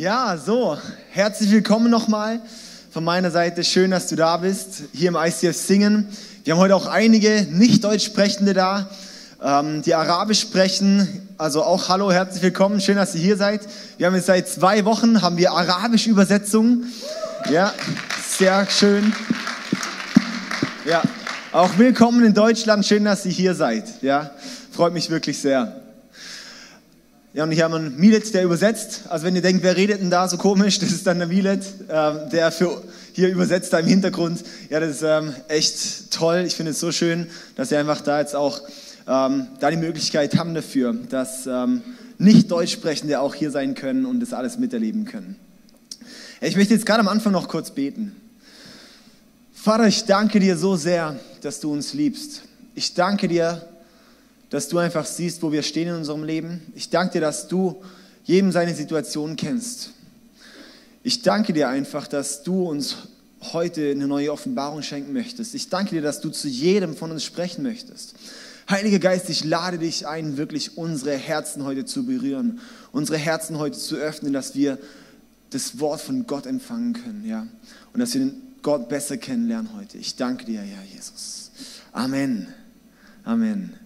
Ja, so, herzlich willkommen nochmal von meiner Seite. Schön, dass du da bist, hier im ICF Singen. Wir haben heute auch einige nicht Deutsch sprechende da, ähm, die Arabisch sprechen. Also auch hallo, herzlich willkommen, schön, dass ihr hier seid. Wir haben jetzt seit zwei Wochen, haben wir Arabisch-Übersetzung. Ja, sehr schön. Ja, auch willkommen in Deutschland, schön, dass ihr hier seid. Ja, freut mich wirklich sehr. Ja, und hier haben wir einen Milet, der übersetzt. Also wenn ihr denkt, wer redet denn da so komisch, das ist dann der Milet, äh, der für hier übersetzt da im Hintergrund. Ja, das ist ähm, echt toll. Ich finde es so schön, dass ihr einfach da jetzt auch ähm, da die Möglichkeit haben dafür, dass ähm, nicht Deutschsprechende auch hier sein können und das alles miterleben können. Ich möchte jetzt gerade am Anfang noch kurz beten. Vater, ich danke dir so sehr, dass du uns liebst. Ich danke dir, dass du einfach siehst, wo wir stehen in unserem Leben. Ich danke dir, dass du jedem seine Situation kennst. Ich danke dir einfach, dass du uns heute eine neue Offenbarung schenken möchtest. Ich danke dir, dass du zu jedem von uns sprechen möchtest. Heiliger Geist, ich lade dich ein, wirklich unsere Herzen heute zu berühren, unsere Herzen heute zu öffnen, dass wir das Wort von Gott empfangen können, ja, und dass wir Gott besser kennenlernen heute. Ich danke dir, ja, Jesus. Amen. Amen.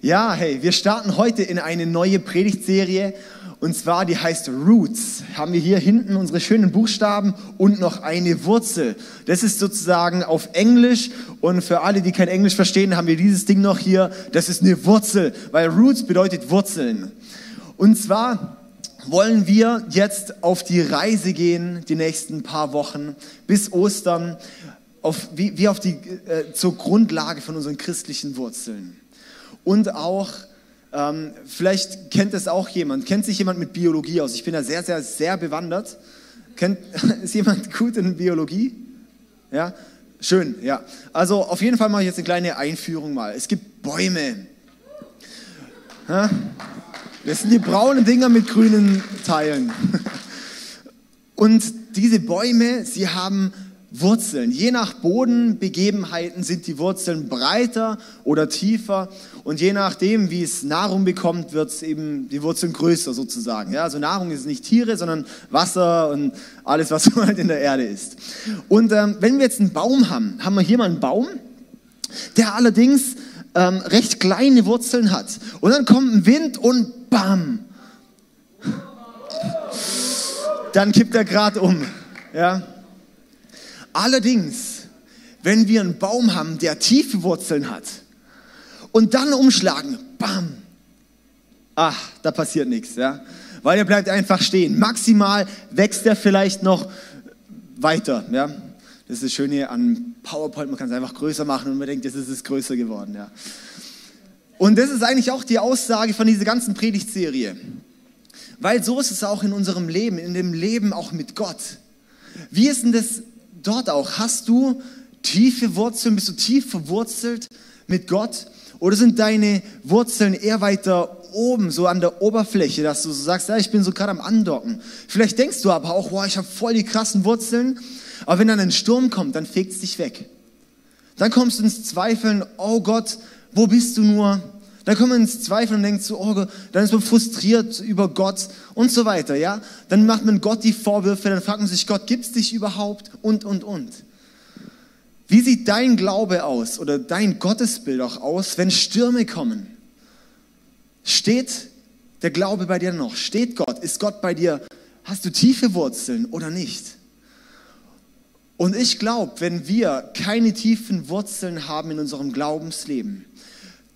Ja, hey, wir starten heute in eine neue Predigtserie und zwar die heißt Roots. Haben wir hier hinten unsere schönen Buchstaben und noch eine Wurzel. Das ist sozusagen auf Englisch und für alle, die kein Englisch verstehen, haben wir dieses Ding noch hier. Das ist eine Wurzel, weil Roots bedeutet Wurzeln. Und zwar wollen wir jetzt auf die Reise gehen, die nächsten paar Wochen bis Ostern, auf, wie, wie auf die, äh, zur Grundlage von unseren christlichen Wurzeln. Und auch, ähm, vielleicht kennt es auch jemand, kennt sich jemand mit Biologie aus? Ich bin da sehr, sehr, sehr bewandert. Kennt, ist jemand gut in Biologie? Ja, schön, ja. Also auf jeden Fall mache ich jetzt eine kleine Einführung mal. Es gibt Bäume. Ja? Das sind die braunen Dinger mit grünen Teilen. Und diese Bäume, sie haben Wurzeln. Je nach Bodenbegebenheiten sind die Wurzeln breiter oder tiefer und je nachdem, wie es Nahrung bekommt, wird es eben die Wurzeln größer sozusagen. Ja, also Nahrung ist nicht Tiere, sondern Wasser und alles, was halt in der Erde ist. Und ähm, wenn wir jetzt einen Baum haben, haben wir hier mal einen Baum, der allerdings ähm, recht kleine Wurzeln hat. Und dann kommt ein Wind und bam, dann kippt er gerade um. Ja. Allerdings, wenn wir einen Baum haben, der tiefe Wurzeln hat und dann umschlagen, bam, ach, da passiert nichts, ja, weil er bleibt einfach stehen. Maximal wächst er vielleicht noch weiter, ja. Das ist das Schöne an PowerPoint, man kann es einfach größer machen und man denkt, jetzt ist es größer geworden, ja. Und das ist eigentlich auch die Aussage von dieser ganzen Predigtserie. Weil so ist es auch in unserem Leben, in dem Leben auch mit Gott. Wie ist denn das dort auch? Hast du tiefe Wurzeln? Bist du tief verwurzelt mit Gott? Oder sind deine Wurzeln eher weiter oben, so an der Oberfläche, dass du so sagst, ja, ich bin so gerade am Andocken. Vielleicht denkst du aber auch, wow, ich habe voll die krassen Wurzeln. Aber wenn dann ein Sturm kommt, dann fegt es dich weg. Dann kommst du ins Zweifeln, oh Gott, wo bist du nur? Dann kommt man ins Zweifeln und denkt so, oh, dann ist man frustriert über Gott und so weiter, ja. Dann macht man Gott die Vorwürfe, dann fragt man sich, Gott, gibt es dich überhaupt? Und, und, und. Wie sieht dein Glaube aus oder dein Gottesbild auch aus, wenn Stürme kommen? Steht der Glaube bei dir noch? Steht Gott? Ist Gott bei dir? Hast du tiefe Wurzeln oder nicht? Und ich glaube, wenn wir keine tiefen Wurzeln haben in unserem Glaubensleben,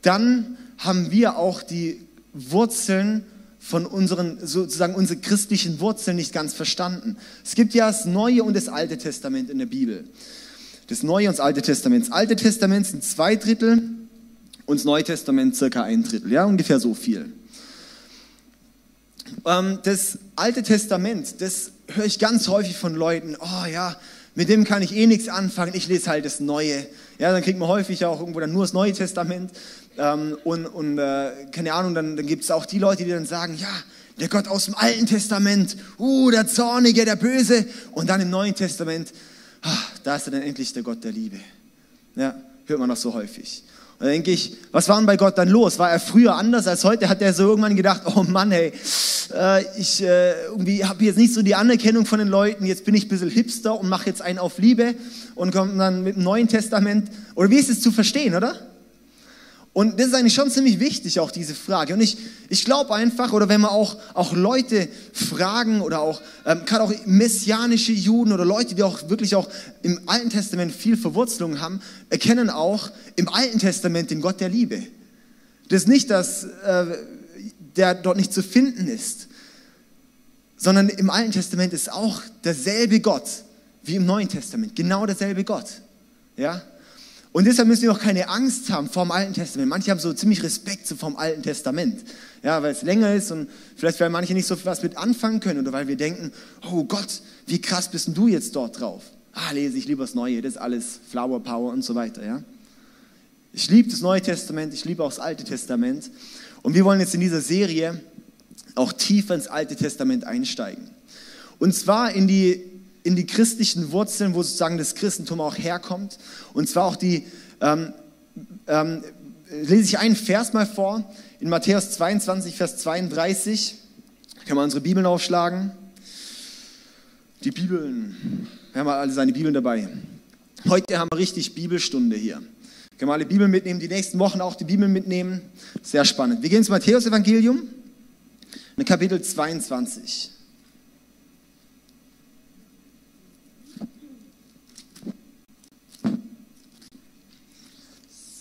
dann haben wir auch die Wurzeln von unseren, sozusagen unsere christlichen Wurzeln nicht ganz verstanden. Es gibt ja das Neue und das Alte Testament in der Bibel. Das Neue und das Alte Testament. Das Alte Testament sind zwei Drittel und das Neue Testament circa ein Drittel, ja, ungefähr so viel. Ähm, das Alte Testament, das höre ich ganz häufig von Leuten, oh ja, mit dem kann ich eh nichts anfangen, ich lese halt das Neue. Ja, dann kriegt man häufig auch irgendwo dann nur das Neue Testament. Ähm, und und äh, keine Ahnung, dann, dann gibt es auch die Leute, die dann sagen, ja, der Gott aus dem Alten Testament, uh, der Zornige, der Böse. Und dann im Neuen Testament, ach, da ist er dann endlich der Gott der Liebe. Ja, hört man noch so häufig. Und da denke ich, was war denn bei Gott dann los? War er früher anders als heute? Hat er so irgendwann gedacht, oh Mann, hey, äh, ich äh, irgendwie habe jetzt nicht so die Anerkennung von den Leuten, jetzt bin ich ein bisschen hipster und mache jetzt einen auf Liebe und komme dann mit dem Neuen Testament. Oder wie ist es zu verstehen, oder? Und das ist eigentlich schon ziemlich wichtig, auch diese Frage. Und ich, ich glaube einfach, oder wenn man auch, auch Leute fragen oder auch, ähm, gerade auch messianische Juden oder Leute, die auch wirklich auch im Alten Testament viel Verwurzelung haben, erkennen auch im Alten Testament den Gott der Liebe. Das ist nicht, dass äh, der dort nicht zu finden ist, sondern im Alten Testament ist auch derselbe Gott wie im Neuen Testament. Genau derselbe Gott. Ja? Und deshalb müssen wir auch keine Angst haben vor dem Alten Testament. Manche haben so ziemlich Respekt so vom Alten Testament. Ja, weil es länger ist und vielleicht weil manche nicht so viel was mit anfangen können oder weil wir denken, oh Gott, wie krass bist denn du jetzt dort drauf? Ah, lese ich lieber das Neue, das ist alles Flower Power und so weiter, ja. Ich liebe das Neue Testament, ich liebe auch das Alte Testament. Und wir wollen jetzt in dieser Serie auch tiefer ins Alte Testament einsteigen. Und zwar in die in die christlichen Wurzeln, wo sozusagen das Christentum auch herkommt. Und zwar auch die, ähm, ähm, lese ich einen Vers mal vor, in Matthäus 22, Vers 32. Können wir unsere Bibeln aufschlagen? Die Bibeln. Wir haben alle seine Bibeln dabei. Heute haben wir richtig Bibelstunde hier. Können wir alle Bibeln mitnehmen, die nächsten Wochen auch die Bibeln mitnehmen. Sehr spannend. Wir gehen ins Matthäus-Evangelium, Kapitel 22.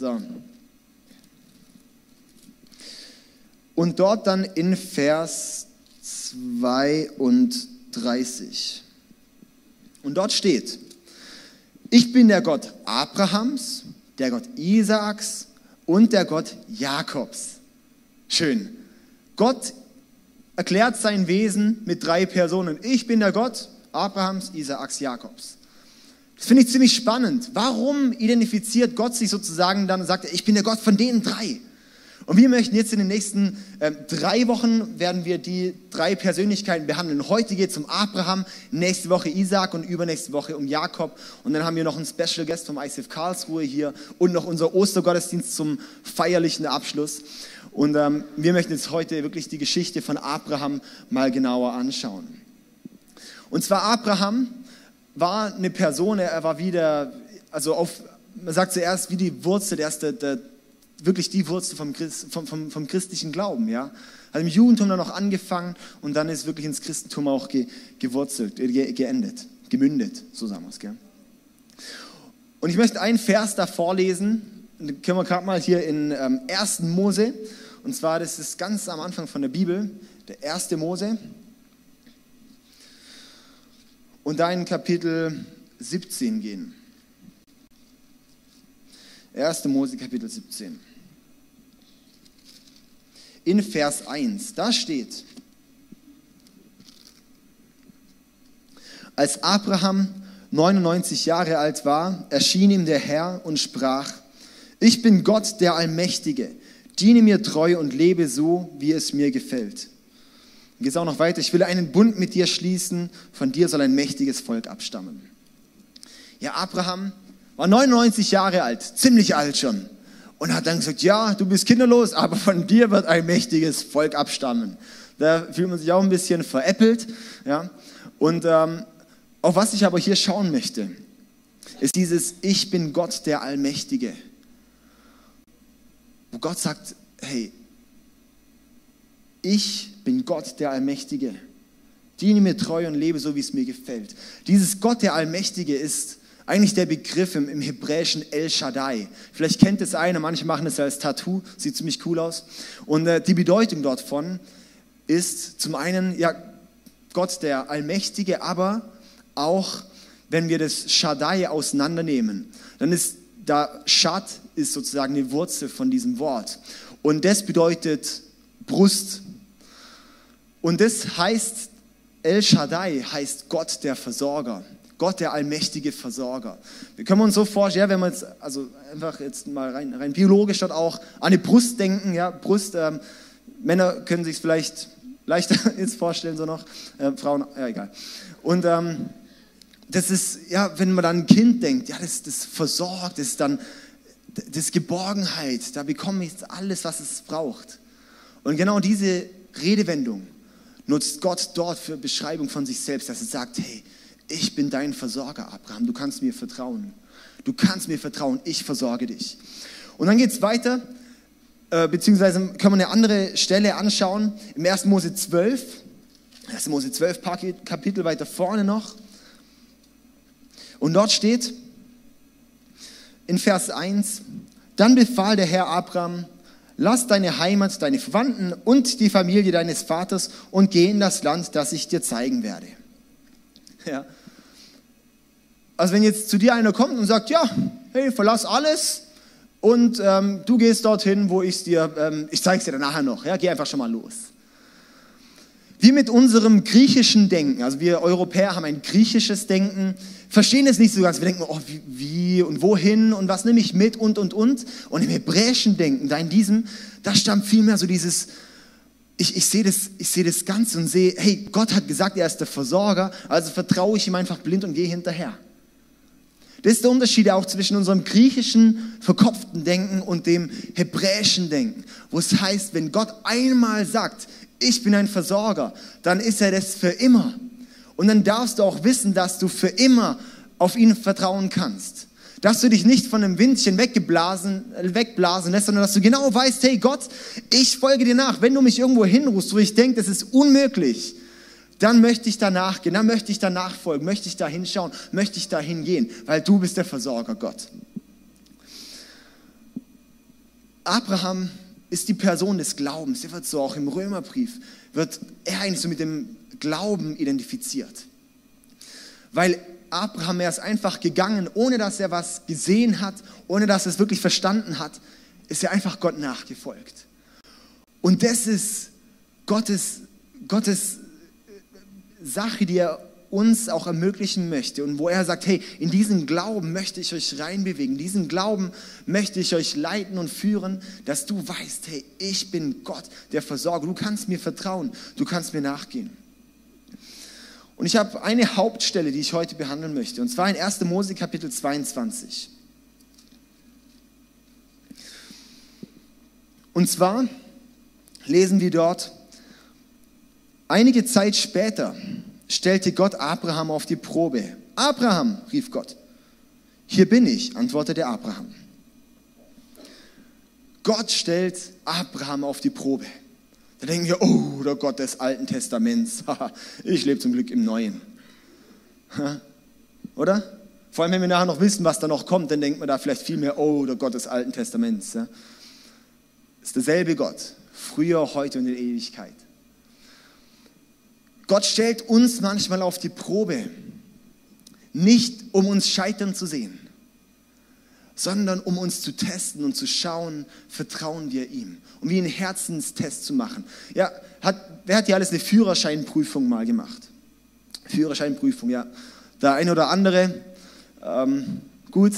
So. Und dort dann in Vers 32. Und dort steht, ich bin der Gott Abrahams, der Gott Isaaks und der Gott Jakobs. Schön. Gott erklärt sein Wesen mit drei Personen. Ich bin der Gott Abrahams, Isaaks, Jakobs. Das finde ich ziemlich spannend. Warum identifiziert Gott sich sozusagen dann und sagt, ich bin der Gott von den drei? Und wir möchten jetzt in den nächsten äh, drei Wochen werden wir die drei Persönlichkeiten behandeln. Heute geht es um Abraham, nächste Woche Isaac und übernächste Woche um Jakob. Und dann haben wir noch einen Special Guest vom ICF Karlsruhe hier und noch unser Ostergottesdienst zum feierlichen Abschluss. Und ähm, wir möchten jetzt heute wirklich die Geschichte von Abraham mal genauer anschauen. Und zwar Abraham war eine Person, er war wieder, also auf, man sagt zuerst wie die Wurzel, der ist der, der, wirklich die Wurzel vom, Christ, vom, vom, vom, christlichen Glauben, ja. Hat im Judentum dann noch angefangen und dann ist wirklich ins Christentum auch ge, gewurzelt, äh, ge, geendet, gemündet, so sagen wir es, gell. Und ich möchte einen Vers da vorlesen, den können wir gerade mal hier in ähm, 1. Mose, und zwar, das ist ganz am Anfang von der Bibel, der 1. Mose, und da in Kapitel 17 gehen. 1. Mose Kapitel 17. In Vers 1, da steht, als Abraham 99 Jahre alt war, erschien ihm der Herr und sprach, ich bin Gott der Allmächtige, diene mir treu und lebe so, wie es mir gefällt. Geht auch noch weiter, ich will einen Bund mit dir schließen, von dir soll ein mächtiges Volk abstammen. Ja, Abraham war 99 Jahre alt, ziemlich alt schon. Und hat dann gesagt, ja, du bist kinderlos, aber von dir wird ein mächtiges Volk abstammen. Da fühlt man sich auch ein bisschen veräppelt. Ja? Und ähm, auf was ich aber hier schauen möchte, ist dieses Ich bin Gott der Allmächtige. Wo Gott sagt, hey, ich bin Gott der Allmächtige. Diene mir treu und lebe so, wie es mir gefällt. Dieses Gott der Allmächtige ist eigentlich der Begriff im, im Hebräischen El Shaddai. Vielleicht kennt es einer, manche machen es als Tattoo, sieht ziemlich cool aus. Und äh, die Bedeutung dort von ist zum einen, ja, Gott der Allmächtige, aber auch, wenn wir das Shaddai auseinandernehmen, dann ist da Shad ist sozusagen die Wurzel von diesem Wort. Und das bedeutet Brust, und das heißt, El Shaddai heißt Gott der Versorger. Gott der allmächtige Versorger. Wir können uns so vorstellen, ja, wenn wir jetzt, also einfach jetzt mal rein, rein biologisch dort auch an die Brust denken, ja, Brust, ähm, Männer können sich es vielleicht leichter jetzt vorstellen, so noch, äh, Frauen, ja, egal. Und ähm, das ist, ja, wenn man dann ein Kind denkt, ja, das, das versorgt, das ist dann das Geborgenheit, da bekomme ich alles, was es braucht. Und genau diese Redewendung nutzt Gott dort für Beschreibung von sich selbst, dass er sagt, hey, ich bin dein Versorger, Abraham, du kannst mir vertrauen. Du kannst mir vertrauen, ich versorge dich. Und dann geht es weiter, äh, beziehungsweise können wir eine andere Stelle anschauen, im 1. Mose 12, 1. Mose 12, paar Kapitel weiter vorne noch. Und dort steht in Vers 1, dann befahl der Herr Abraham, lass deine Heimat, deine Verwandten und die Familie deines Vaters und geh in das Land, das ich dir zeigen werde. Ja. Also wenn jetzt zu dir einer kommt und sagt, ja, hey, verlass alles und ähm, du gehst dorthin, wo ich es dir, ähm, ich zeige es dir dann nachher noch, ja, geh einfach schon mal los. Wir mit unserem griechischen Denken, also wir Europäer haben ein griechisches Denken, verstehen es nicht so ganz. Wir denken, oh, wie, und wohin und was nehme ich mit und und und. Und im hebräischen Denken, da in diesem, da stammt vielmehr so dieses, ich, ich sehe das, sehe das Ganze und sehe, hey, Gott hat gesagt, er ist der Versorger, also vertraue ich ihm einfach blind und gehe hinterher. Das ist der Unterschied auch zwischen unserem griechischen, verkopften Denken und dem hebräischen Denken, wo es heißt, wenn Gott einmal sagt, ich bin ein Versorger, dann ist er das für immer. Und dann darfst du auch wissen, dass du für immer auf ihn vertrauen kannst. Dass du dich nicht von einem Windchen weggeblasen, wegblasen lässt, sondern dass du genau weißt, hey Gott, ich folge dir nach. Wenn du mich irgendwo hinrufst, wo ich denke, das ist unmöglich, dann möchte ich danach gehen, dann möchte ich danach folgen, möchte ich da hinschauen, möchte ich da hingehen, weil du bist der Versorger, Gott. Abraham ist die Person des Glaubens. Der wird so auch im Römerbrief, wird er eigentlich so mit dem Glauben identifiziert. Weil Abraham, er ist einfach gegangen, ohne dass er was gesehen hat, ohne dass er es wirklich verstanden hat, ist er einfach Gott nachgefolgt. Und das ist Gottes, Gottes Sache, die er uns auch ermöglichen möchte und wo er sagt, hey, in diesen Glauben möchte ich euch reinbewegen, in diesen Glauben möchte ich euch leiten und führen, dass du weißt, hey, ich bin Gott, der Versorger, du kannst mir vertrauen, du kannst mir nachgehen. Und ich habe eine Hauptstelle, die ich heute behandeln möchte, und zwar in 1. Mose Kapitel 22. Und zwar lesen wir dort, einige Zeit später, stellte Gott Abraham auf die Probe. Abraham, rief Gott. Hier bin ich, antwortete Abraham. Gott stellt Abraham auf die Probe. Da denken wir, oh, der Gott des Alten Testaments. ich lebe zum Glück im Neuen. Oder? Vor allem, wenn wir nachher noch wissen, was da noch kommt, dann denkt man da vielleicht viel mehr, oh, der Gott des Alten Testaments. Ist derselbe Gott, früher, heute und in Ewigkeit. Gott stellt uns manchmal auf die Probe, nicht um uns scheitern zu sehen, sondern um uns zu testen und zu schauen, vertrauen wir ihm. Um wie einen Herzenstest zu machen. Ja, hat, wer hat hier alles eine Führerscheinprüfung mal gemacht? Führerscheinprüfung, ja. Der eine oder andere, ähm, gut.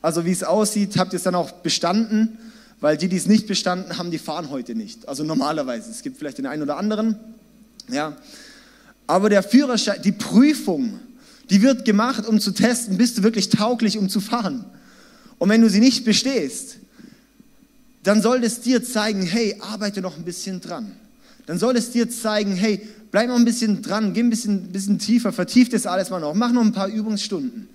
Also wie es aussieht, habt ihr es dann auch bestanden, weil die, die es nicht bestanden haben, die fahren heute nicht. Also normalerweise. Es gibt vielleicht den einen oder anderen, ja. Aber der Führerschein, die Prüfung, die wird gemacht, um zu testen, bist du wirklich tauglich, um zu fahren. Und wenn du sie nicht bestehst, dann soll es dir zeigen, hey, arbeite noch ein bisschen dran. Dann soll es dir zeigen, hey, bleib noch ein bisschen dran, geh ein bisschen, bisschen tiefer, vertief das alles mal noch, mach noch ein paar Übungsstunden.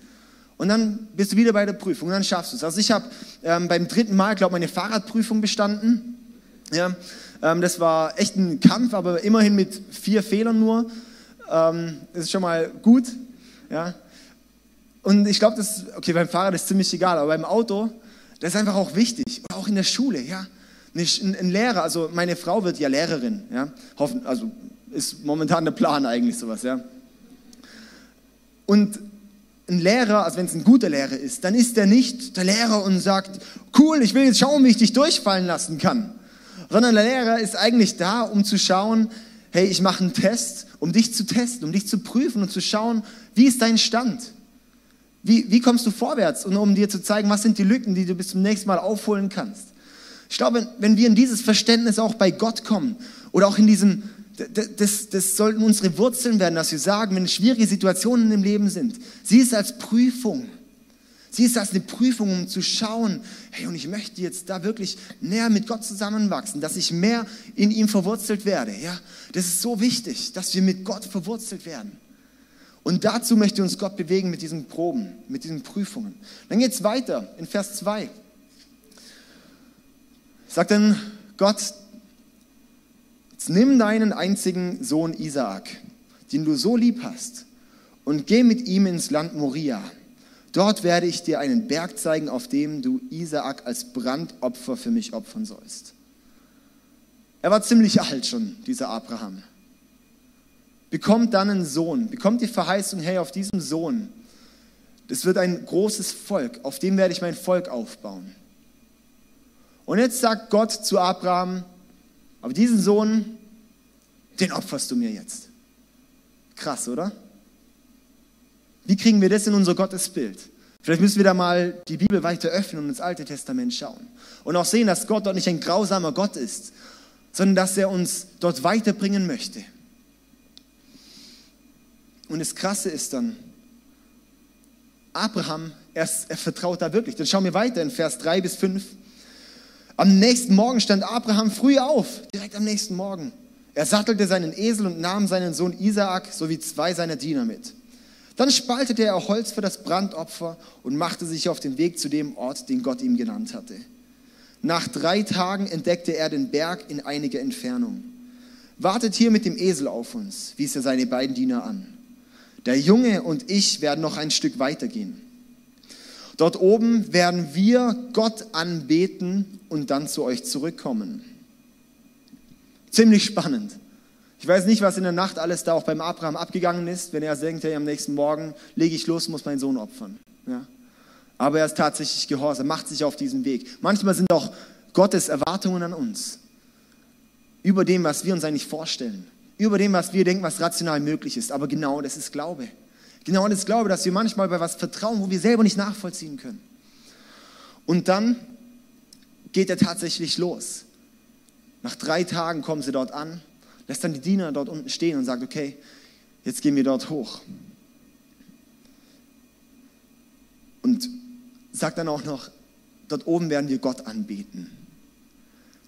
Und dann bist du wieder bei der Prüfung und dann schaffst du es. Also ich habe ähm, beim dritten Mal, glaube ich, meine Fahrradprüfung bestanden. Ja, ähm, das war echt ein Kampf, aber immerhin mit vier Fehlern nur. Ähm, das ist schon mal gut. Ja. Und ich glaube, das, okay, beim Fahrrad ist ziemlich egal, aber beim Auto, das ist einfach auch wichtig. Oder auch in der Schule, ja. Ein, ein Lehrer, also meine Frau wird ja Lehrerin, ja. Hoffen, also ist momentan der Plan eigentlich sowas, ja. Und ein Lehrer, also wenn es ein guter Lehrer ist, dann ist er nicht der Lehrer und sagt, cool, ich will jetzt schauen, wie ich dich durchfallen lassen kann sondern der Lehrer ist eigentlich da, um zu schauen, hey, ich mache einen Test, um dich zu testen, um dich zu prüfen und zu schauen, wie ist dein Stand? Wie, wie kommst du vorwärts? Und um dir zu zeigen, was sind die Lücken, die du bis zum nächsten Mal aufholen kannst. Ich glaube, wenn wir in dieses Verständnis auch bei Gott kommen oder auch in diesem, das, das sollten unsere Wurzeln werden, dass wir sagen, wenn schwierige Situationen im Leben sind, sieh es als Prüfung. Sie ist das eine Prüfung, um zu schauen, hey, und ich möchte jetzt da wirklich näher mit Gott zusammenwachsen, dass ich mehr in ihm verwurzelt werde. Ja, das ist so wichtig, dass wir mit Gott verwurzelt werden. Und dazu möchte uns Gott bewegen mit diesen Proben, mit diesen Prüfungen. Dann geht es weiter in Vers 2. Sagt dann Gott, jetzt nimm deinen einzigen Sohn Isaak, den du so lieb hast, und geh mit ihm ins Land Moria. Dort werde ich dir einen Berg zeigen, auf dem du Isaak als Brandopfer für mich opfern sollst. Er war ziemlich alt schon, dieser Abraham bekommt dann einen Sohn, bekommt die Verheißung, hey, auf diesem Sohn, das wird ein großes Volk, auf dem werde ich mein Volk aufbauen. Und jetzt sagt Gott zu Abraham, aber diesen Sohn, den opferst du mir jetzt. Krass, oder? Wie kriegen wir das in unser Gottesbild? Vielleicht müssen wir da mal die Bibel weiter öffnen und ins Alte Testament schauen. Und auch sehen, dass Gott dort nicht ein grausamer Gott ist, sondern dass er uns dort weiterbringen möchte. Und das Krasse ist dann, Abraham, er, er vertraut da wirklich. Dann schauen wir weiter in Vers 3 bis 5. Am nächsten Morgen stand Abraham früh auf, direkt am nächsten Morgen. Er sattelte seinen Esel und nahm seinen Sohn Isaak sowie zwei seiner Diener mit. Dann spaltete er Holz für das Brandopfer und machte sich auf den Weg zu dem Ort, den Gott ihm genannt hatte. Nach drei Tagen entdeckte er den Berg in einiger Entfernung. Wartet hier mit dem Esel auf uns, wies er seine beiden Diener an. Der Junge und ich werden noch ein Stück weitergehen. Dort oben werden wir Gott anbeten und dann zu euch zurückkommen. Ziemlich spannend. Ich weiß nicht, was in der Nacht alles da auch beim Abraham abgegangen ist, wenn er denkt, hey, am nächsten Morgen lege ich los, muss meinen Sohn opfern. Ja? Aber er ist tatsächlich gehorsam, macht sich auf diesen Weg. Manchmal sind auch Gottes Erwartungen an uns über dem, was wir uns eigentlich vorstellen über dem, was wir denken, was rational möglich ist. Aber genau das ist Glaube. Genau das ist Glaube, dass wir manchmal bei was vertrauen, wo wir selber nicht nachvollziehen können. Und dann geht er tatsächlich los. Nach drei Tagen kommen sie dort an, lässt dann die Diener dort unten stehen und sagt, okay, jetzt gehen wir dort hoch. Und sagt dann auch noch, dort oben werden wir Gott anbeten.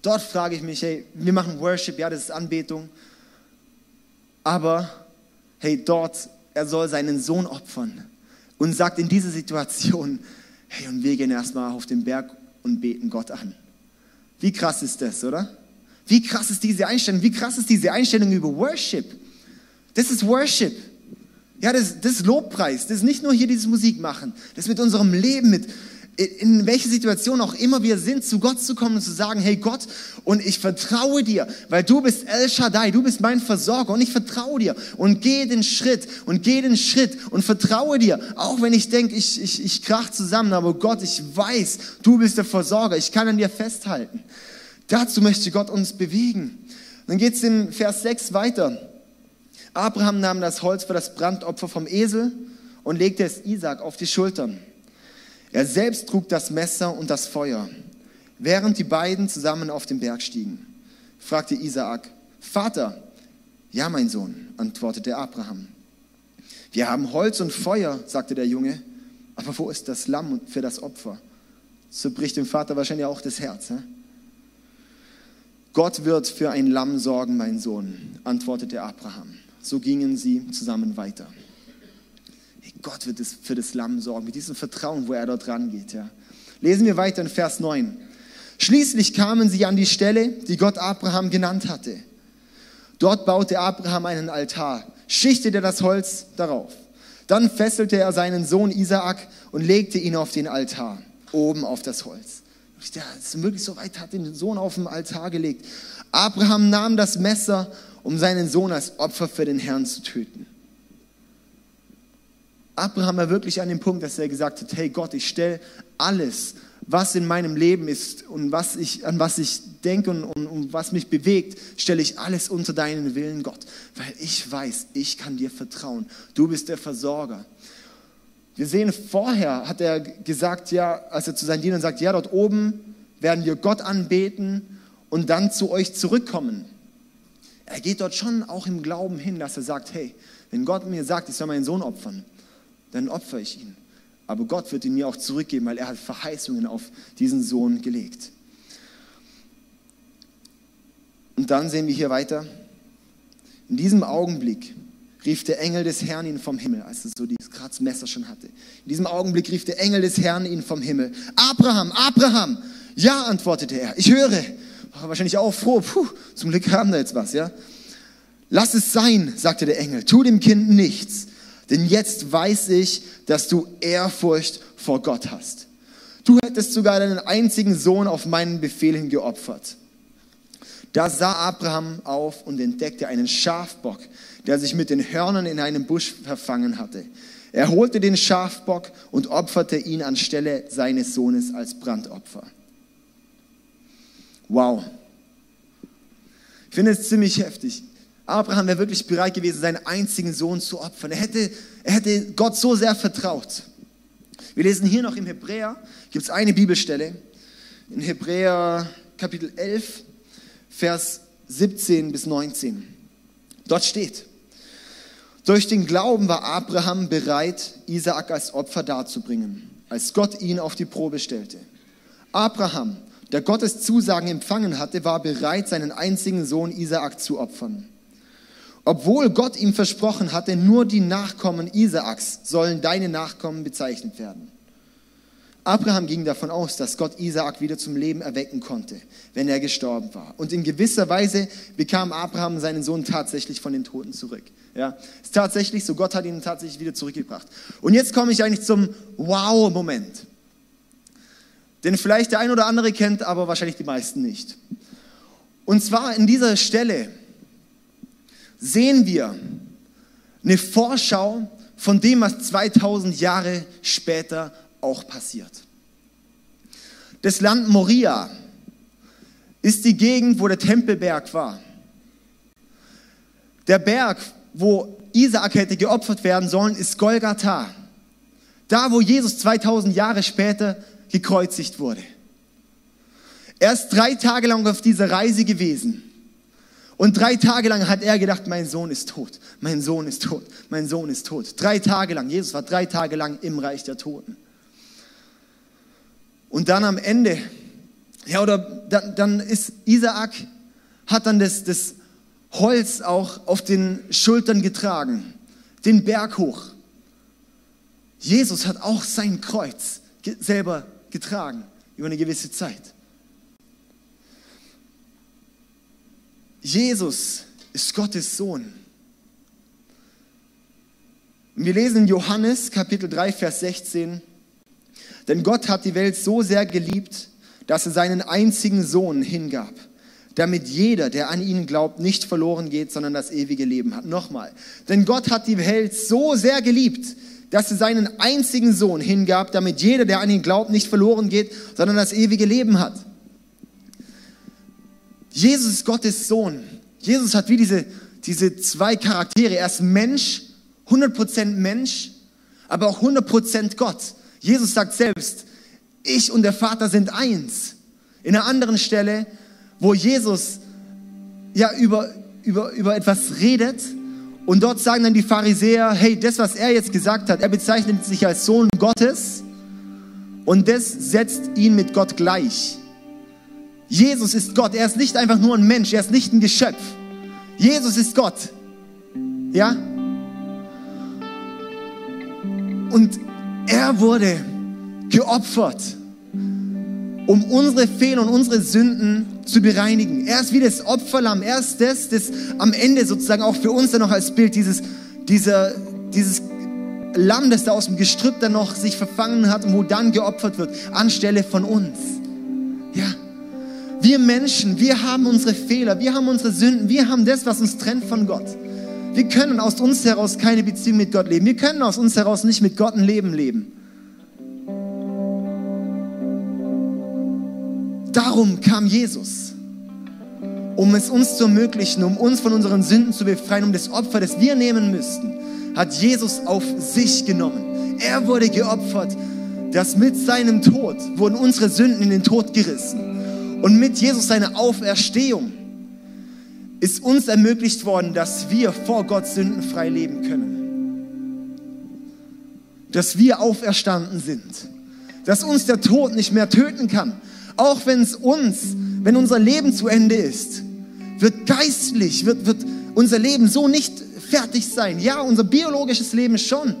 Dort frage ich mich, hey, wir machen Worship, ja, das ist Anbetung. Aber hey, dort, er soll seinen Sohn opfern und sagt in dieser Situation, hey, und wir gehen erstmal auf den Berg und beten Gott an. Wie krass ist das, oder? Wie krass ist diese Einstellung? Wie krass ist diese Einstellung über Worship? Das ist Worship. Ja, das, das ist Lobpreis. Das ist nicht nur hier dieses Musik machen. Das ist mit unserem Leben, mit, in welche Situation auch immer wir sind, zu Gott zu kommen und zu sagen, hey Gott, und ich vertraue dir, weil du bist El Shaddai, du bist mein Versorger und ich vertraue dir und gehe den Schritt und gehe den Schritt und vertraue dir, auch wenn ich denke, ich, ich, ich krach zusammen, aber Gott, ich weiß, du bist der Versorger, ich kann an dir festhalten. Dazu möchte Gott uns bewegen. Dann geht es in Vers 6 weiter. Abraham nahm das Holz für das Brandopfer vom Esel und legte es Isaac auf die Schultern. Er selbst trug das Messer und das Feuer. Während die beiden zusammen auf den Berg stiegen, fragte Isaak, Vater, ja mein Sohn, antwortete Abraham. Wir haben Holz und Feuer, sagte der Junge, aber wo ist das Lamm für das Opfer? So bricht dem Vater wahrscheinlich auch das Herz. He? Gott wird für ein Lamm sorgen, mein Sohn, antwortete Abraham. So gingen sie zusammen weiter. Gott wird für das Lamm sorgen, mit diesem Vertrauen, wo er dort rangeht. Ja. Lesen wir weiter in Vers 9. Schließlich kamen sie an die Stelle, die Gott Abraham genannt hatte. Dort baute Abraham einen Altar, schichtete das Holz darauf. Dann fesselte er seinen Sohn Isaak und legte ihn auf den Altar, oben auf das Holz. Der ist wirklich so weit, hat den Sohn auf den Altar gelegt. Abraham nahm das Messer, um seinen Sohn als Opfer für den Herrn zu töten. Abraham war wirklich an dem Punkt, dass er gesagt hat, hey Gott, ich stelle alles, was in meinem Leben ist und was ich, an was ich denke und, und, und was mich bewegt, stelle ich alles unter deinen Willen, Gott. Weil ich weiß, ich kann dir vertrauen. Du bist der Versorger. Wir sehen vorher, hat er gesagt, ja, als er zu seinen Dienern sagt, ja, dort oben werden wir Gott anbeten und dann zu euch zurückkommen. Er geht dort schon auch im Glauben hin, dass er sagt, hey, wenn Gott mir sagt, ich soll meinen Sohn opfern, dann opfere ich ihn. aber Gott wird ihn mir auch zurückgeben, weil er hat Verheißungen auf diesen Sohn gelegt. Und dann sehen wir hier weiter. In diesem Augenblick rief der Engel des Herrn ihn vom Himmel, als er so dieses Kratzmesser schon hatte. In diesem Augenblick rief der Engel des Herrn ihn vom Himmel. Abraham, Abraham. Ja, antwortete er. Ich höre. War wahrscheinlich auch froh. Puh, zum Glück haben wir jetzt was, ja. Lass es sein, sagte der Engel. Tu dem Kind nichts. Denn jetzt weiß ich, dass du Ehrfurcht vor Gott hast. Du hättest sogar deinen einzigen Sohn auf meinen Befehl hin geopfert. Da sah Abraham auf und entdeckte einen Schafbock, der sich mit den Hörnern in einem Busch verfangen hatte. Er holte den Schafbock und opferte ihn anstelle seines Sohnes als Brandopfer. Wow. Ich finde es ziemlich heftig. Abraham wäre wirklich bereit gewesen, seinen einzigen Sohn zu opfern. Er hätte, er hätte Gott so sehr vertraut. Wir lesen hier noch im Hebräer, gibt es eine Bibelstelle, in Hebräer Kapitel 11, Vers 17 bis 19. Dort steht, durch den Glauben war Abraham bereit, Isaak als Opfer darzubringen, als Gott ihn auf die Probe stellte. Abraham, der Gottes Zusagen empfangen hatte, war bereit, seinen einzigen Sohn Isaak zu opfern. Obwohl Gott ihm versprochen hatte, nur die Nachkommen Isaaks sollen deine Nachkommen bezeichnet werden. Abraham ging davon aus, dass Gott Isaak wieder zum Leben erwecken konnte, wenn er gestorben war. Und in gewisser Weise bekam Abraham seinen Sohn tatsächlich von den Toten zurück. Ja, ist tatsächlich so, Gott hat ihn tatsächlich wieder zurückgebracht. Und jetzt komme ich eigentlich zum Wow-Moment. Den vielleicht der ein oder andere kennt, aber wahrscheinlich die meisten nicht. Und zwar in dieser Stelle sehen wir eine Vorschau von dem, was 2000 Jahre später auch passiert. Das Land Moria ist die Gegend, wo der Tempelberg war. Der Berg, wo Isaak hätte geopfert werden sollen, ist Golgatha. Da, wo Jesus 2000 Jahre später gekreuzigt wurde. Er ist drei Tage lang auf dieser Reise gewesen. Und drei Tage lang hat er gedacht, mein Sohn ist tot, mein Sohn ist tot, mein Sohn ist tot. Drei Tage lang, Jesus war drei Tage lang im Reich der Toten. Und dann am Ende, ja, oder dann, dann ist Isaak, hat dann das, das Holz auch auf den Schultern getragen, den Berg hoch. Jesus hat auch sein Kreuz selber getragen über eine gewisse Zeit. Jesus ist Gottes Sohn. Wir lesen in Johannes Kapitel 3, Vers 16, denn Gott hat die Welt so sehr geliebt, dass er seinen einzigen Sohn hingab, damit jeder, der an ihn glaubt, nicht verloren geht, sondern das ewige Leben hat. Nochmal, denn Gott hat die Welt so sehr geliebt, dass er seinen einzigen Sohn hingab, damit jeder, der an ihn glaubt, nicht verloren geht, sondern das ewige Leben hat. Jesus ist Gottes Sohn. Jesus hat wie diese, diese zwei Charaktere. Er ist Mensch, 100% Mensch, aber auch 100% Gott. Jesus sagt selbst, ich und der Vater sind eins. In einer anderen Stelle, wo Jesus ja über, über, über etwas redet und dort sagen dann die Pharisäer, hey, das, was er jetzt gesagt hat, er bezeichnet sich als Sohn Gottes und das setzt ihn mit Gott gleich. Jesus ist Gott. Er ist nicht einfach nur ein Mensch. Er ist nicht ein Geschöpf. Jesus ist Gott. Ja? Und er wurde geopfert, um unsere Fehler und unsere Sünden zu bereinigen. Er ist wie das Opferlamm. Er ist das, das am Ende sozusagen auch für uns dann noch als Bild dieses, dieser, dieses Lamm, das da aus dem Gestrüpp dann noch sich verfangen hat und wo dann geopfert wird, anstelle von uns. Ja. Wir Menschen, wir haben unsere Fehler, wir haben unsere Sünden, wir haben das, was uns trennt von Gott. Wir können aus uns heraus keine Beziehung mit Gott leben. Wir können aus uns heraus nicht mit Gott ein Leben leben. Darum kam Jesus, um es uns zu ermöglichen, um uns von unseren Sünden zu befreien, um das Opfer, das wir nehmen müssten, hat Jesus auf sich genommen. Er wurde geopfert, dass mit seinem Tod wurden unsere Sünden in den Tod gerissen. Und mit Jesus seiner Auferstehung ist uns ermöglicht worden, dass wir vor Gott sündenfrei leben können. dass wir auferstanden sind, dass uns der Tod nicht mehr töten kann, auch wenn es uns, wenn unser Leben zu Ende ist, wird geistlich, wird, wird unser Leben so nicht fertig sein. Ja, unser biologisches Leben schon.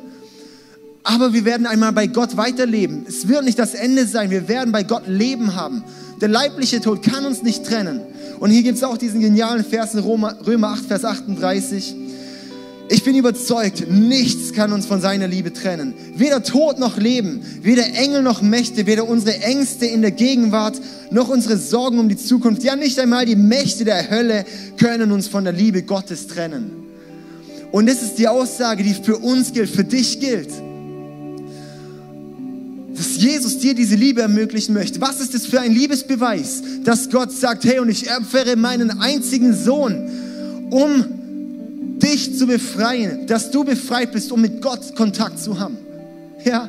Aber wir werden einmal bei Gott weiterleben. Es wird nicht das Ende sein. Wir werden bei Gott Leben haben. Der leibliche Tod kann uns nicht trennen. Und hier gibt es auch diesen genialen Vers in Römer, Römer 8, Vers 38. Ich bin überzeugt, nichts kann uns von seiner Liebe trennen. Weder Tod noch Leben, weder Engel noch Mächte, weder unsere Ängste in der Gegenwart noch unsere Sorgen um die Zukunft. Ja, nicht einmal die Mächte der Hölle können uns von der Liebe Gottes trennen. Und das ist die Aussage, die für uns gilt, für dich gilt. Dass Jesus dir diese Liebe ermöglichen möchte. Was ist das für ein Liebesbeweis? Dass Gott sagt, hey, und ich opfere meinen einzigen Sohn, um dich zu befreien, dass du befreit bist, um mit Gott Kontakt zu haben. Ja,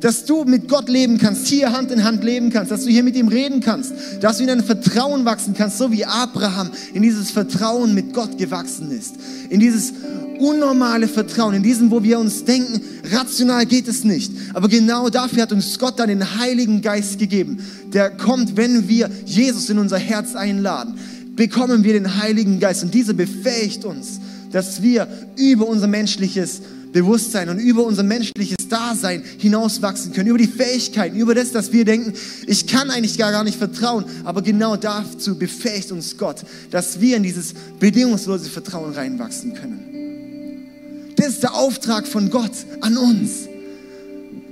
dass du mit Gott leben kannst, hier Hand in Hand leben kannst, dass du hier mit ihm reden kannst, dass du in dein Vertrauen wachsen kannst, so wie Abraham in dieses Vertrauen mit Gott gewachsen ist. In dieses unnormale Vertrauen, in diesem, wo wir uns denken, rational geht es nicht. Aber genau dafür hat uns Gott dann den Heiligen Geist gegeben. Der kommt, wenn wir Jesus in unser Herz einladen, bekommen wir den Heiligen Geist und dieser befähigt uns, dass wir über unser menschliches Bewusstsein und über unser menschliches Dasein hinauswachsen können, über die Fähigkeiten, über das, dass wir denken, ich kann eigentlich gar, gar nicht vertrauen, aber genau dazu befähigt uns Gott, dass wir in dieses bedingungslose Vertrauen reinwachsen können. Das ist der Auftrag von Gott an uns.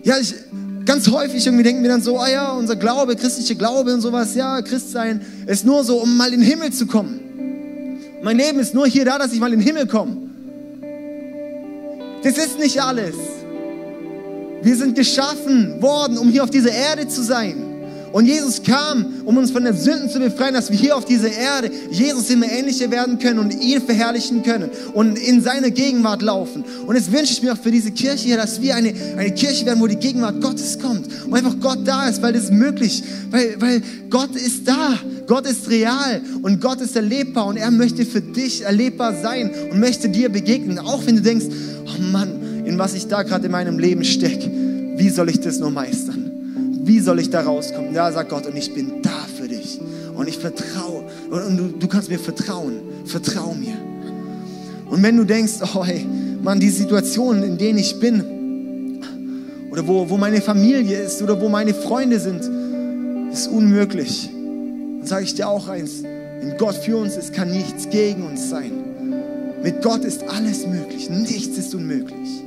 Ja, ich, ganz häufig irgendwie denken wir dann so, ah ja, unser Glaube, christliche Glaube und sowas, ja, Christsein ist nur so, um mal in den Himmel zu kommen. Mein Leben ist nur hier da, dass ich mal in den Himmel komme. Das ist nicht alles. Wir sind geschaffen worden, um hier auf dieser Erde zu sein. Und Jesus kam, um uns von den Sünden zu befreien, dass wir hier auf dieser Erde Jesus immer ähnlicher werden können und ihn verherrlichen können und in seine Gegenwart laufen. Und jetzt wünsche ich mir auch für diese Kirche hier, dass wir eine, eine Kirche werden, wo die Gegenwart Gottes kommt und einfach Gott da ist, weil das ist möglich, weil, weil Gott ist da, Gott ist real und Gott ist erlebbar und er möchte für dich erlebbar sein und möchte dir begegnen, auch wenn du denkst, oh Mann, in was ich da gerade in meinem Leben stecke, wie soll ich das nur meistern? Wie soll ich da rauskommen? Ja, sagt Gott, und ich bin da für dich. Und ich vertraue. Und, du, du kannst mir vertrauen. Vertrau mir. Und wenn du denkst, oh hey, Mann, die Situationen, in denen ich bin, oder wo, wo meine Familie ist, oder wo meine Freunde sind, ist unmöglich. Dann sage ich dir auch eins, wenn Gott für uns ist, kann nichts gegen uns sein. Mit Gott ist alles möglich, nichts ist unmöglich.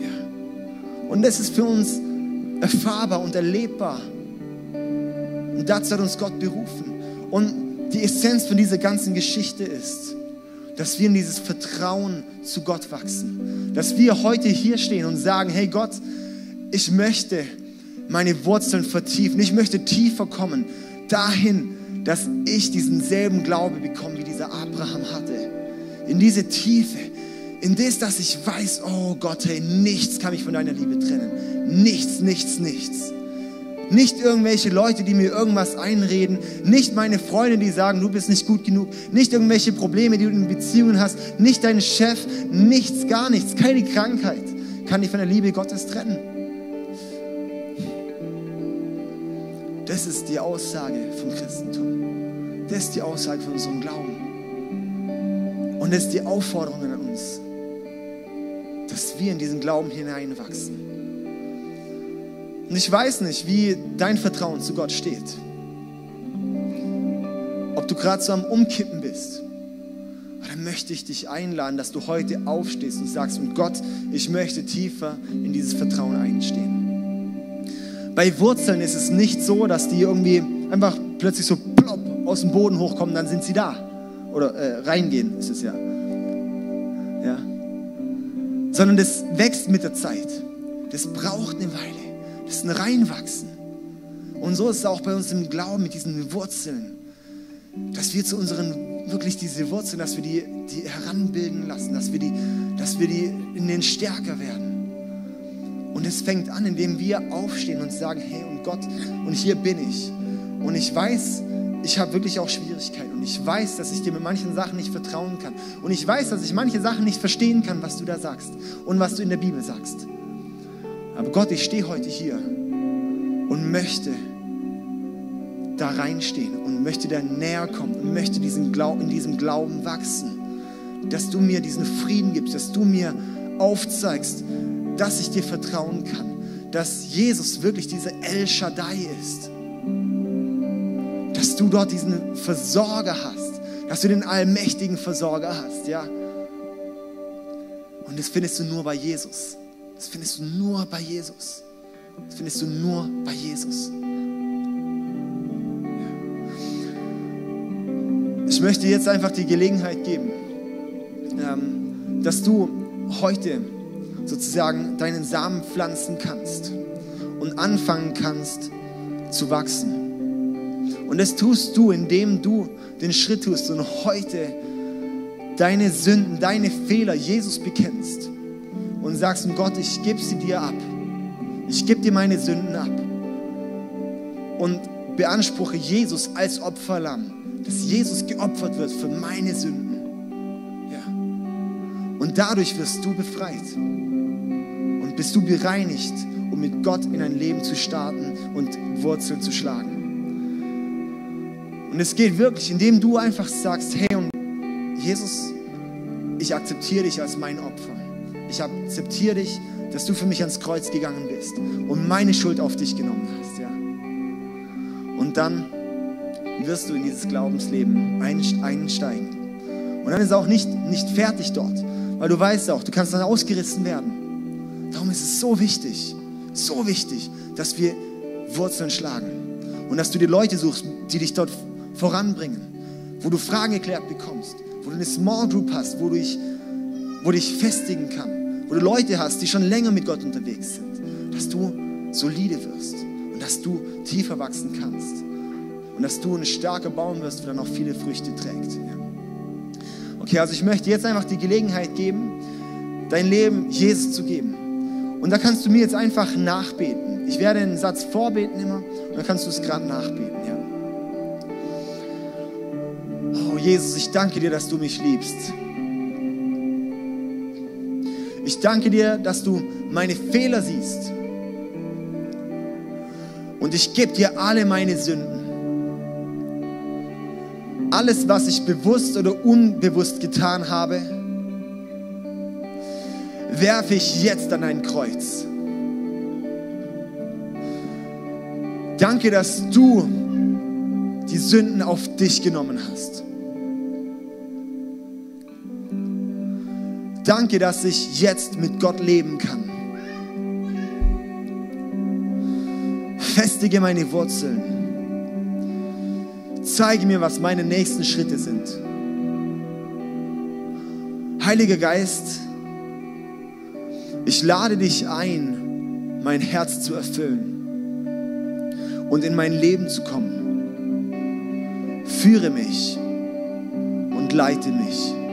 Ja. Und das ist für uns erfahrbar und erlebbar. Und dazu hat uns Gott berufen. Und die Essenz von dieser ganzen Geschichte ist, dass wir in dieses Vertrauen zu Gott wachsen. Dass wir heute hier stehen und sagen, hey Gott, ich möchte meine Wurzeln vertiefen. Ich möchte tiefer kommen, dahin, dass ich diesen selben Glaube bekomme, wie dieser Abraham hatte. In diese Tiefe, in das, dass ich weiß, oh Gott, hey, nichts kann mich von deiner Liebe trennen. Nichts, nichts, nichts. Nicht irgendwelche Leute, die mir irgendwas einreden. Nicht meine Freunde, die sagen, du bist nicht gut genug. Nicht irgendwelche Probleme, die du in Beziehungen hast. Nicht dein Chef. Nichts, gar nichts. Keine Krankheit kann dich von der Liebe Gottes trennen. Das ist die Aussage vom Christentum. Das ist die Aussage von unserem Glauben. Und das ist die Aufforderung an uns dass wir in diesen Glauben hineinwachsen. Und ich weiß nicht, wie dein Vertrauen zu Gott steht. Ob du gerade so am Umkippen bist. Oder möchte ich dich einladen, dass du heute aufstehst und sagst, und Gott, ich möchte tiefer in dieses Vertrauen einstehen. Bei Wurzeln ist es nicht so, dass die irgendwie einfach plötzlich so plopp aus dem Boden hochkommen, dann sind sie da. Oder äh, reingehen ist es ja sondern das wächst mit der Zeit. Das braucht eine Weile. Das ist ein Reinwachsen. Und so ist es auch bei uns im Glauben mit diesen Wurzeln, dass wir zu unseren, wirklich diese Wurzeln, dass wir die, die heranbilden lassen, dass wir, die, dass wir die in den stärker werden. Und es fängt an, indem wir aufstehen und sagen, hey und Gott, und hier bin ich. Und ich weiß, ich habe wirklich auch Schwierigkeiten und ich weiß, dass ich dir mit manchen Sachen nicht vertrauen kann. Und ich weiß, dass ich manche Sachen nicht verstehen kann, was du da sagst und was du in der Bibel sagst. Aber Gott, ich stehe heute hier und möchte da reinstehen und möchte da näher kommen und möchte diesen Glauben, in diesem Glauben wachsen. Dass du mir diesen Frieden gibst, dass du mir aufzeigst, dass ich dir vertrauen kann, dass Jesus wirklich dieser El Shaddai ist. Dass du dort diesen Versorger hast, dass du den allmächtigen Versorger hast, ja. Und das findest du nur bei Jesus. Das findest du nur bei Jesus. Das findest du nur bei Jesus. Ich möchte jetzt einfach die Gelegenheit geben, ähm, dass du heute sozusagen deinen Samen pflanzen kannst und anfangen kannst zu wachsen. Und das tust du, indem du den Schritt tust und heute deine Sünden, deine Fehler Jesus bekennst und sagst, Gott, ich gebe sie dir ab. Ich gebe dir meine Sünden ab. Und beanspruche Jesus als Opferlamm, dass Jesus geopfert wird für meine Sünden. Ja. Und dadurch wirst du befreit. Und bist du bereinigt, um mit Gott in ein Leben zu starten und Wurzeln zu schlagen. Und es geht wirklich, indem du einfach sagst, hey und Jesus, ich akzeptiere dich als mein Opfer. Ich akzeptiere dich, dass du für mich ans Kreuz gegangen bist und meine Schuld auf dich genommen hast. Ja. Und dann wirst du in dieses Glaubensleben einsteigen. Und dann ist auch nicht, nicht fertig dort, weil du weißt auch, du kannst dann ausgerissen werden. Darum ist es so wichtig, so wichtig, dass wir Wurzeln schlagen und dass du dir Leute suchst, die dich dort voranbringen, wo du Fragen geklärt bekommst, wo du eine Small Group hast, wo du dich, wo dich festigen kann, wo du Leute hast, die schon länger mit Gott unterwegs sind, dass du solide wirst und dass du tiefer wachsen kannst und dass du ein starker Baum wirst, der dann auch viele Früchte trägt. Okay, also ich möchte jetzt einfach die Gelegenheit geben, dein Leben Jesus zu geben. Und da kannst du mir jetzt einfach nachbeten. Ich werde einen Satz vorbeten immer und dann kannst du es gerade nachbeten. Jesus, ich danke dir, dass du mich liebst. Ich danke dir, dass du meine Fehler siehst. Und ich gebe dir alle meine Sünden. Alles, was ich bewusst oder unbewusst getan habe, werfe ich jetzt an ein Kreuz. Danke, dass du die Sünden auf dich genommen hast. Danke, dass ich jetzt mit Gott leben kann. Festige meine Wurzeln. Zeige mir, was meine nächsten Schritte sind. Heiliger Geist, ich lade dich ein, mein Herz zu erfüllen und in mein Leben zu kommen. Führe mich und leite mich.